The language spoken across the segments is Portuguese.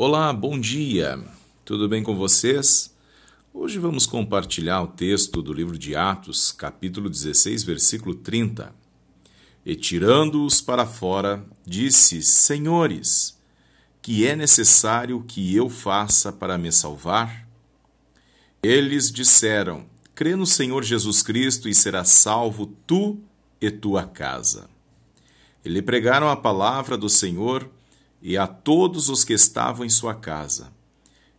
Olá, bom dia. Tudo bem com vocês? Hoje vamos compartilhar o texto do livro de Atos, capítulo 16, versículo 30. E tirando-os para fora, disse: Senhores, que é necessário que eu faça para me salvar? Eles disseram: Crê no Senhor Jesus Cristo e serás salvo tu e tua casa. E lhe pregaram a palavra do Senhor e a todos os que estavam em sua casa.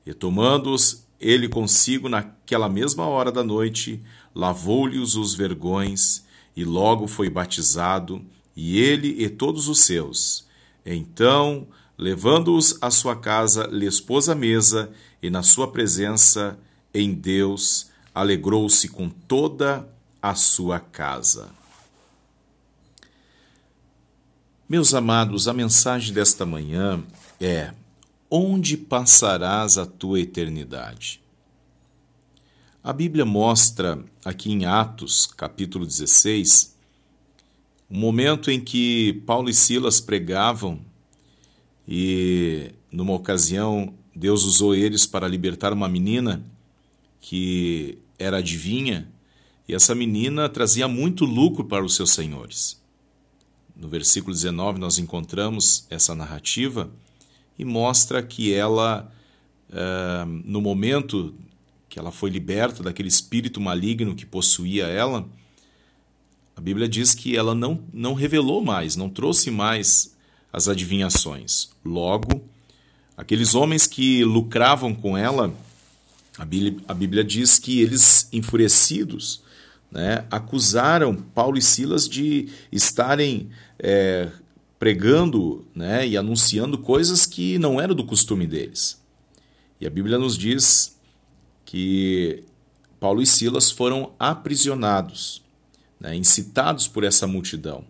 E tomando-os ele consigo naquela mesma hora da noite, lavou-lhes os vergões, e logo foi batizado, e ele e todos os seus. Então, levando-os à sua casa, lhes pôs a mesa, e na sua presença, em Deus, alegrou-se com toda a sua casa. Meus amados, a mensagem desta manhã é: Onde passarás a tua eternidade? A Bíblia mostra aqui em Atos, capítulo 16, o momento em que Paulo e Silas pregavam e, numa ocasião, Deus usou eles para libertar uma menina que era adivinha, e essa menina trazia muito lucro para os seus senhores. No versículo 19, nós encontramos essa narrativa e mostra que ela, uh, no momento que ela foi liberta daquele espírito maligno que possuía ela, a Bíblia diz que ela não, não revelou mais, não trouxe mais as adivinhações. Logo, aqueles homens que lucravam com ela, a Bíblia, a Bíblia diz que eles, enfurecidos, né, acusaram Paulo e Silas de estarem é, pregando né, e anunciando coisas que não eram do costume deles. E a Bíblia nos diz que Paulo e Silas foram aprisionados, né, incitados por essa multidão.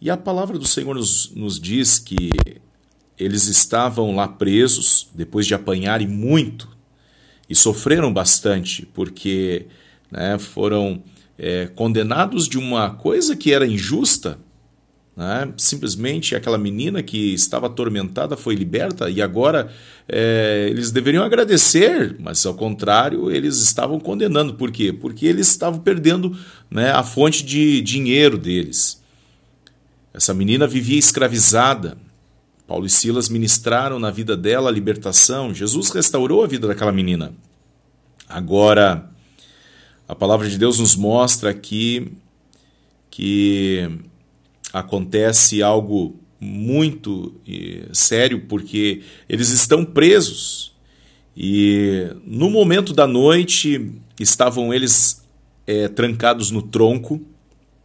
E a palavra do Senhor nos, nos diz que eles estavam lá presos, depois de apanharem muito, e sofreram bastante, porque né, foram é, condenados de uma coisa que era injusta. Né? Simplesmente aquela menina que estava atormentada foi liberta e agora é, eles deveriam agradecer, mas ao contrário, eles estavam condenando. Por quê? Porque eles estavam perdendo né, a fonte de dinheiro deles. Essa menina vivia escravizada. Paulo e Silas ministraram na vida dela a libertação. Jesus restaurou a vida daquela menina. Agora, a palavra de Deus nos mostra aqui que acontece algo muito sério, porque eles estão presos. E no momento da noite estavam eles é, trancados no tronco,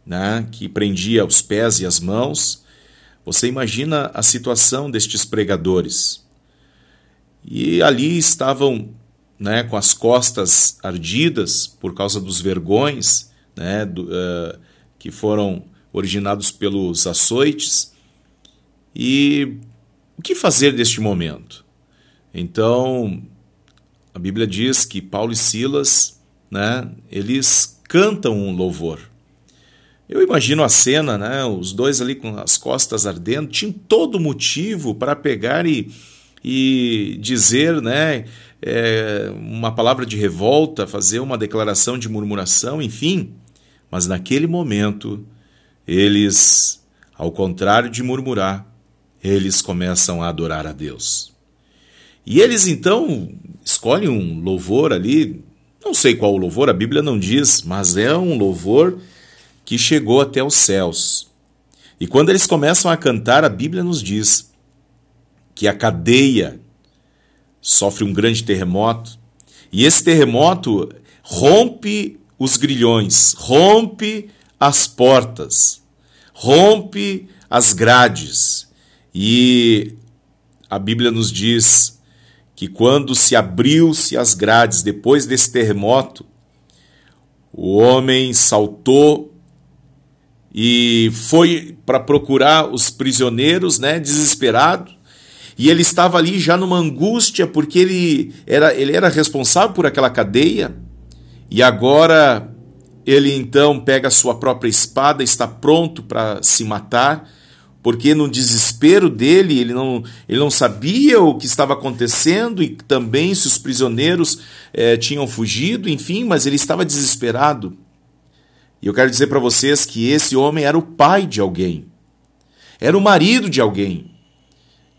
né, que prendia os pés e as mãos. Você imagina a situação destes pregadores. E ali estavam né, com as costas ardidas por causa dos vergões né, do, uh, que foram originados pelos açoites. E o que fazer neste momento? Então, a Bíblia diz que Paulo e Silas, né, eles cantam um louvor. Eu imagino a cena, né, os dois ali com as costas ardendo, tinham todo motivo para pegar e, e dizer, né, é, uma palavra de revolta, fazer uma declaração de murmuração, enfim. Mas naquele momento, eles, ao contrário de murmurar, eles começam a adorar a Deus. E eles então escolhem um louvor ali, não sei qual o louvor, a Bíblia não diz, mas é um louvor que chegou até os céus. E quando eles começam a cantar, a Bíblia nos diz que a cadeia sofre um grande terremoto, e esse terremoto rompe os grilhões, rompe as portas, rompe as grades. E a Bíblia nos diz que quando se abriu-se as grades depois desse terremoto, o homem saltou e foi para procurar os prisioneiros, né, desesperado. E ele estava ali já numa angústia, porque ele era, ele era responsável por aquela cadeia. E agora ele então pega a sua própria espada, está pronto para se matar, porque no desespero dele, ele não, ele não sabia o que estava acontecendo e também se os prisioneiros eh, tinham fugido, enfim, mas ele estava desesperado. E eu quero dizer para vocês que esse homem era o pai de alguém, era o marido de alguém,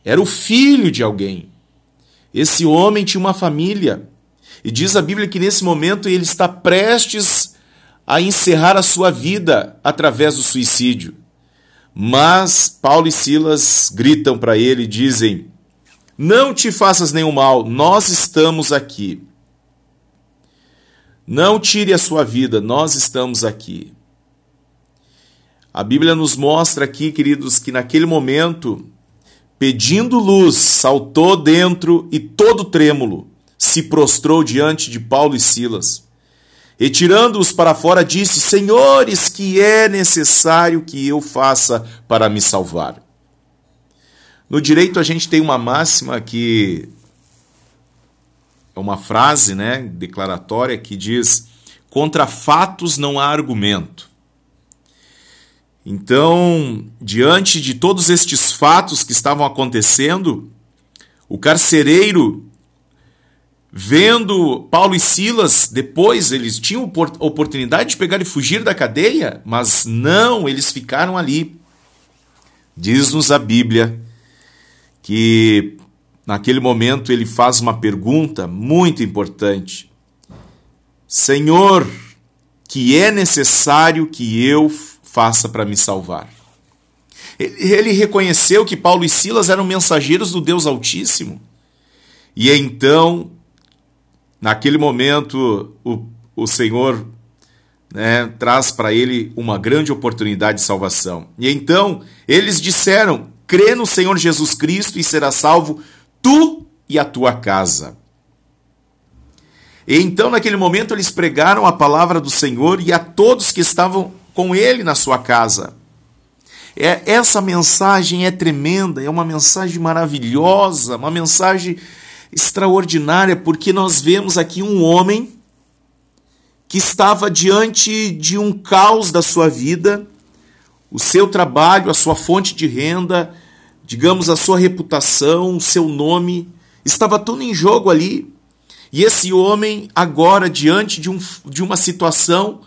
era o filho de alguém. Esse homem tinha uma família. E diz a Bíblia que nesse momento ele está prestes a encerrar a sua vida através do suicídio. Mas Paulo e Silas gritam para ele e dizem: Não te faças nenhum mal, nós estamos aqui. Não tire a sua vida, nós estamos aqui. A Bíblia nos mostra aqui, queridos, que naquele momento, pedindo luz, saltou dentro e todo trêmulo se prostrou diante de Paulo e Silas. E tirando-os para fora, disse: Senhores, que é necessário que eu faça para me salvar? No direito, a gente tem uma máxima que é uma frase né, declaratória que diz: contra fatos não há argumento. Então, diante de todos estes fatos que estavam acontecendo, o carcereiro, vendo Paulo e Silas, depois eles tinham oportunidade de pegar e fugir da cadeia, mas não, eles ficaram ali. Diz-nos a Bíblia que Naquele momento ele faz uma pergunta muito importante: Senhor, que é necessário que eu faça para me salvar? Ele reconheceu que Paulo e Silas eram mensageiros do Deus Altíssimo. E então, naquele momento, o, o Senhor né, traz para ele uma grande oportunidade de salvação. E então, eles disseram: crê no Senhor Jesus Cristo e será salvo tu e a tua casa. E então, naquele momento, eles pregaram a palavra do Senhor e a todos que estavam com ele na sua casa. É, essa mensagem é tremenda, é uma mensagem maravilhosa, uma mensagem extraordinária, porque nós vemos aqui um homem que estava diante de um caos da sua vida, o seu trabalho, a sua fonte de renda, digamos, a sua reputação, o seu nome, estava tudo em jogo ali. E esse homem, agora, diante de, um, de uma situação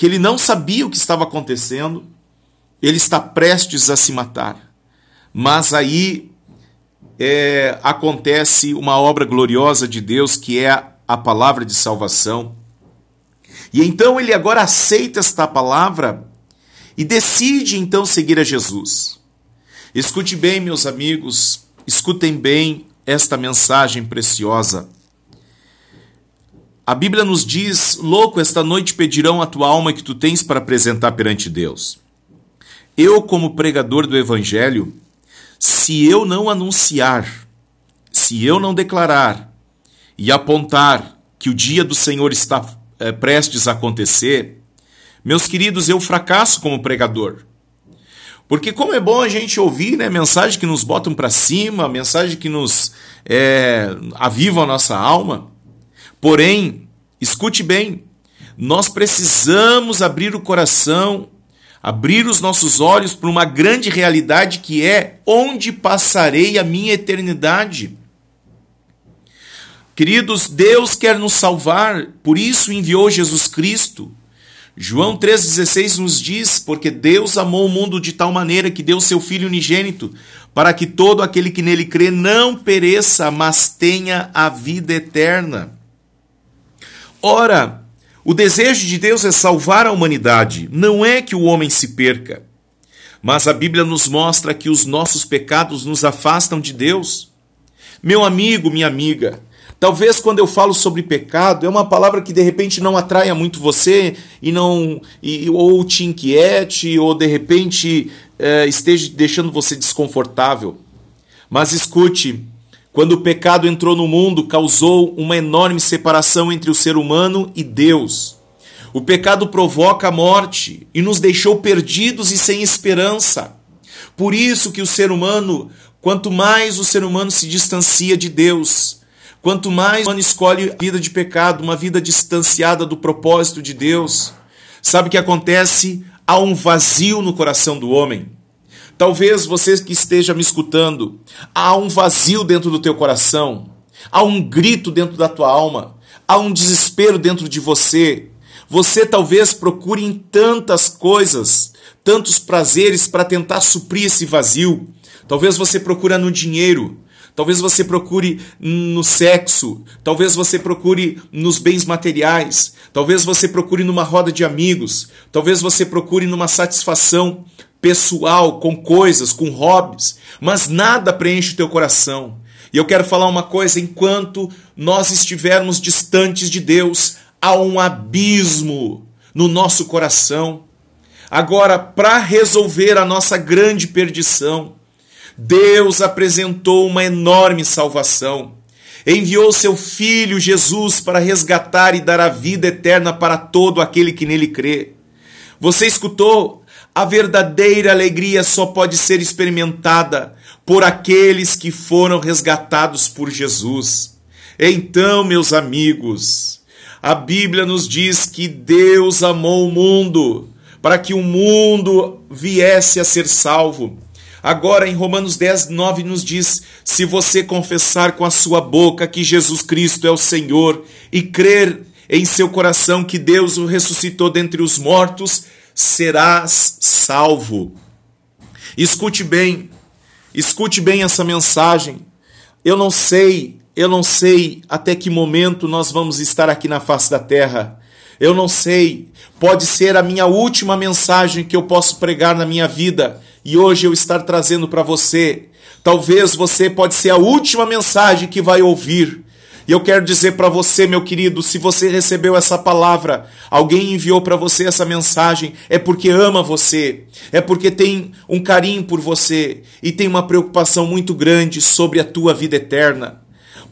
que ele não sabia o que estava acontecendo, ele está prestes a se matar. Mas aí é, acontece uma obra gloriosa de Deus, que é a, a palavra de salvação. E então ele agora aceita esta palavra e decide então seguir a Jesus. Escute bem, meus amigos, escutem bem esta mensagem preciosa. A Bíblia nos diz: Louco, esta noite pedirão a tua alma que tu tens para apresentar perante Deus. Eu, como pregador do Evangelho, se eu não anunciar, se eu não declarar e apontar que o dia do Senhor está é, prestes a acontecer, meus queridos, eu fracasso como pregador. Porque como é bom a gente ouvir né, mensagens que nos botam para cima, mensagens que nos é, avivam a nossa alma. Porém, escute bem, nós precisamos abrir o coração, abrir os nossos olhos para uma grande realidade que é onde passarei a minha eternidade. Queridos, Deus quer nos salvar, por isso enviou Jesus Cristo. João 3,16 nos diz: Porque Deus amou o mundo de tal maneira que deu seu Filho unigênito, para que todo aquele que nele crê não pereça, mas tenha a vida eterna. Ora, o desejo de Deus é salvar a humanidade, não é que o homem se perca. Mas a Bíblia nos mostra que os nossos pecados nos afastam de Deus. Meu amigo, minha amiga, Talvez quando eu falo sobre pecado, é uma palavra que de repente não atraia muito você e não e, ou te inquiete ou de repente é, esteja deixando você desconfortável. Mas escute, quando o pecado entrou no mundo, causou uma enorme separação entre o ser humano e Deus. O pecado provoca a morte e nos deixou perdidos e sem esperança. Por isso que o ser humano, quanto mais o ser humano se distancia de Deus, Quanto mais o humano escolhe a vida de pecado, uma vida distanciada do propósito de Deus, sabe o que acontece? Há um vazio no coração do homem. Talvez você que esteja me escutando, há um vazio dentro do teu coração, há um grito dentro da tua alma, há um desespero dentro de você. Você talvez procure em tantas coisas, tantos prazeres para tentar suprir esse vazio. Talvez você procure no dinheiro, Talvez você procure no sexo, talvez você procure nos bens materiais, talvez você procure numa roda de amigos, talvez você procure numa satisfação pessoal com coisas, com hobbies, mas nada preenche o teu coração. E eu quero falar uma coisa: enquanto nós estivermos distantes de Deus, há um abismo no nosso coração. Agora, para resolver a nossa grande perdição, Deus apresentou uma enorme salvação. Enviou seu filho Jesus para resgatar e dar a vida eterna para todo aquele que nele crê. Você escutou? A verdadeira alegria só pode ser experimentada por aqueles que foram resgatados por Jesus. Então, meus amigos, a Bíblia nos diz que Deus amou o mundo para que o mundo viesse a ser salvo. Agora, em Romanos 10, 9, nos diz: Se você confessar com a sua boca que Jesus Cristo é o Senhor e crer em seu coração que Deus o ressuscitou dentre os mortos, serás salvo. Escute bem, escute bem essa mensagem. Eu não sei, eu não sei até que momento nós vamos estar aqui na face da terra. Eu não sei, pode ser a minha última mensagem que eu posso pregar na minha vida e hoje eu estar trazendo para você. Talvez você pode ser a última mensagem que vai ouvir. E eu quero dizer para você, meu querido, se você recebeu essa palavra, alguém enviou para você essa mensagem, é porque ama você, é porque tem um carinho por você e tem uma preocupação muito grande sobre a tua vida eterna.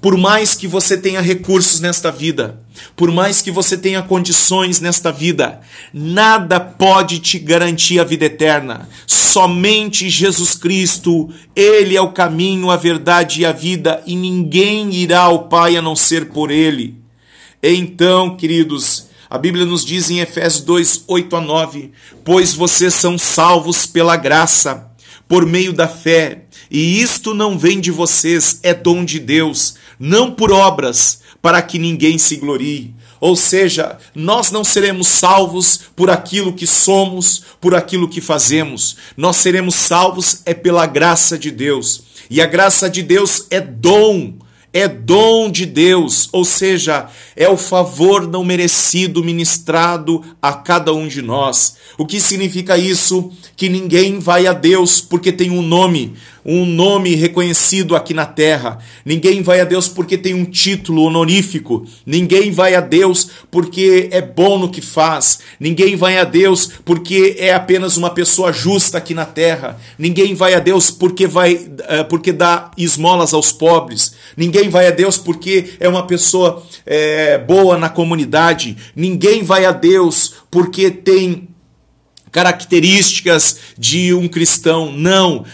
Por mais que você tenha recursos nesta vida, por mais que você tenha condições nesta vida, nada pode te garantir a vida eterna. Somente Jesus Cristo, Ele é o caminho, a verdade e a vida, e ninguém irá ao Pai a não ser por Ele. Então, queridos, a Bíblia nos diz em Efésios 2, 8 a 9: Pois vocês são salvos pela graça por meio da fé. E isto não vem de vocês, é dom de Deus, não por obras, para que ninguém se glorie. Ou seja, nós não seremos salvos por aquilo que somos, por aquilo que fazemos. Nós seremos salvos é pela graça de Deus. E a graça de Deus é dom é dom de Deus, ou seja, é o favor não merecido ministrado a cada um de nós. O que significa isso? Que ninguém vai a Deus porque tem um nome, um nome reconhecido aqui na terra. Ninguém vai a Deus porque tem um título honorífico. Ninguém vai a Deus porque é bom no que faz. Ninguém vai a Deus porque é apenas uma pessoa justa aqui na terra. Ninguém vai a Deus porque vai eh, porque dá esmolas aos pobres. Ninguém vai a Deus porque é uma pessoa é, boa na comunidade. Ninguém vai a Deus porque tem características de um cristão. Não,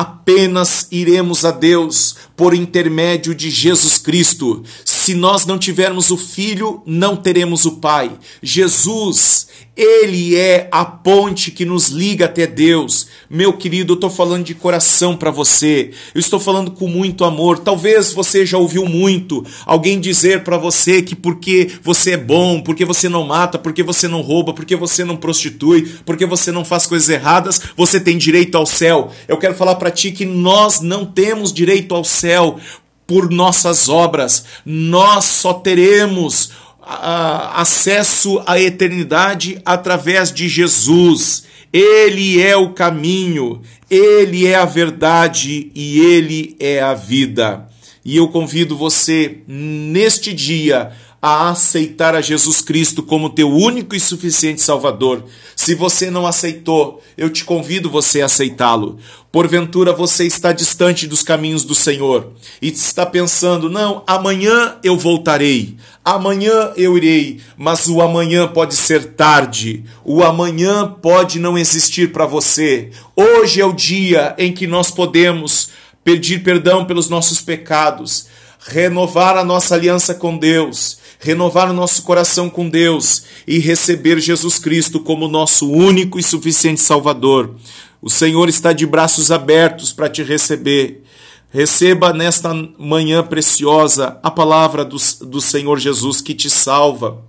apenas iremos a Deus por intermédio de Jesus Cristo. Se nós não tivermos o Filho, não teremos o Pai. Jesus, Ele é a ponte que nos liga até Deus. Meu querido, eu estou falando de coração para você. Eu estou falando com muito amor. Talvez você já ouviu muito alguém dizer para você que porque você é bom, porque você não mata, porque você não rouba, porque você não prostitui, porque você não faz coisas erradas, você tem direito ao céu. Eu quero falar para ti que nós não temos direito ao céu por nossas obras. Nós só teremos acesso à eternidade através de Jesus. Ele é o caminho, ele é a verdade e ele é a vida. E eu convido você neste dia a aceitar a Jesus Cristo como teu único e suficiente Salvador. Se você não aceitou, eu te convido você a aceitá-lo. Porventura você está distante dos caminhos do Senhor e está pensando: não, amanhã eu voltarei, amanhã eu irei, mas o amanhã pode ser tarde, o amanhã pode não existir para você. Hoje é o dia em que nós podemos pedir perdão pelos nossos pecados, renovar a nossa aliança com Deus renovar o nosso coração com Deus e receber Jesus Cristo como nosso único e suficiente Salvador. O Senhor está de braços abertos para te receber. Receba nesta manhã preciosa a palavra do, do Senhor Jesus que te salva,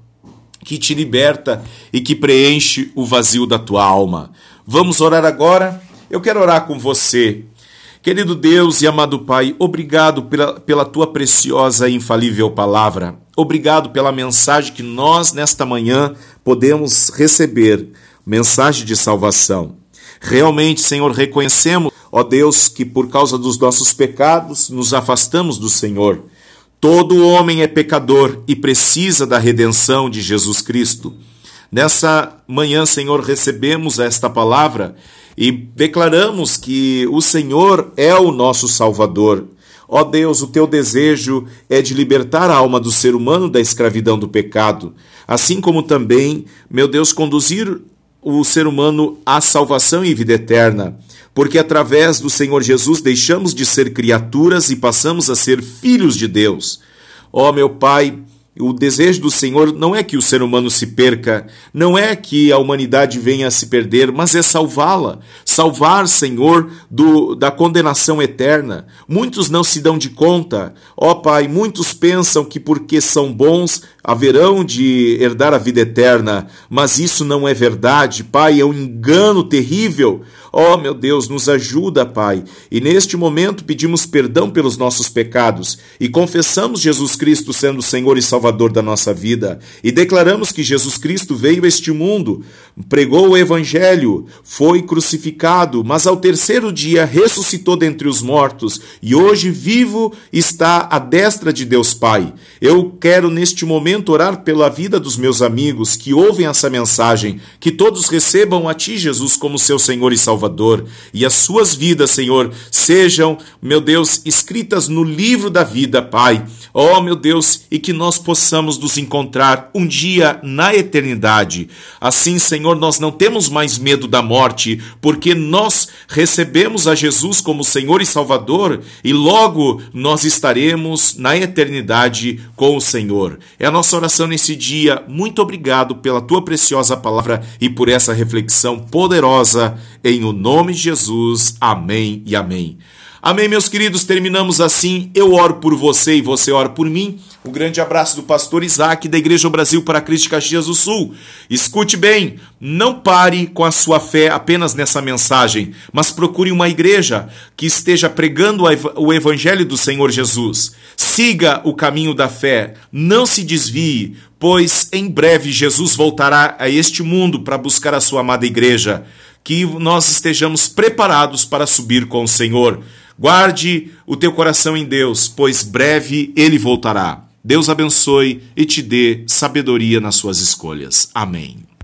que te liberta e que preenche o vazio da tua alma. Vamos orar agora? Eu quero orar com você. Querido Deus e amado Pai, obrigado pela, pela tua preciosa e infalível palavra. Obrigado pela mensagem que nós, nesta manhã, podemos receber mensagem de salvação. Realmente, Senhor, reconhecemos, ó Deus, que por causa dos nossos pecados nos afastamos do Senhor. Todo homem é pecador e precisa da redenção de Jesus Cristo. Nessa manhã, Senhor, recebemos esta palavra e declaramos que o Senhor é o nosso Salvador. Ó Deus, o teu desejo é de libertar a alma do ser humano da escravidão do pecado, assim como também, meu Deus, conduzir o ser humano à salvação e vida eterna, porque através do Senhor Jesus deixamos de ser criaturas e passamos a ser filhos de Deus. Ó meu Pai, o desejo do Senhor não é que o ser humano se perca, não é que a humanidade venha a se perder, mas é salvá-la. Salvar, Senhor, do, da condenação eterna. Muitos não se dão de conta. Ó Pai, muitos pensam que porque são bons haverão de herdar a vida eterna, mas isso não é verdade. Pai, é um engano terrível. Oh, meu Deus, nos ajuda, Pai. E neste momento pedimos perdão pelos nossos pecados e confessamos Jesus Cristo sendo o Senhor e Salvador da nossa vida. E declaramos que Jesus Cristo veio a este mundo, pregou o Evangelho, foi crucificado, mas ao terceiro dia ressuscitou dentre os mortos e hoje vivo está à destra de Deus Pai. Eu quero neste momento orar pela vida dos meus amigos que ouvem essa mensagem, que todos recebam a Ti, Jesus, como seu Senhor e Salvador. E as suas vidas, Senhor, sejam, meu Deus, escritas no livro da vida, Pai. Oh, meu Deus, e que nós possamos nos encontrar um dia na eternidade. Assim, Senhor, nós não temos mais medo da morte, porque nós recebemos a Jesus como Senhor e Salvador, e logo nós estaremos na eternidade com o Senhor. É a nossa oração nesse dia. Muito obrigado pela tua preciosa palavra e por essa reflexão poderosa em o nome de Jesus. Amém e amém. Amém, meus queridos. Terminamos assim. Eu oro por você e você ora por mim. Um grande abraço do pastor Isaac da Igreja Brasil para Cristo Caxias do Sul. Escute bem, não pare com a sua fé apenas nessa mensagem, mas procure uma igreja que esteja pregando o evangelho do Senhor Jesus. Siga o caminho da fé, não se desvie, pois em breve Jesus voltará a este mundo para buscar a sua amada igreja que nós estejamos preparados para subir com o Senhor. Guarde o teu coração em Deus, pois breve ele voltará. Deus abençoe e te dê sabedoria nas suas escolhas. Amém.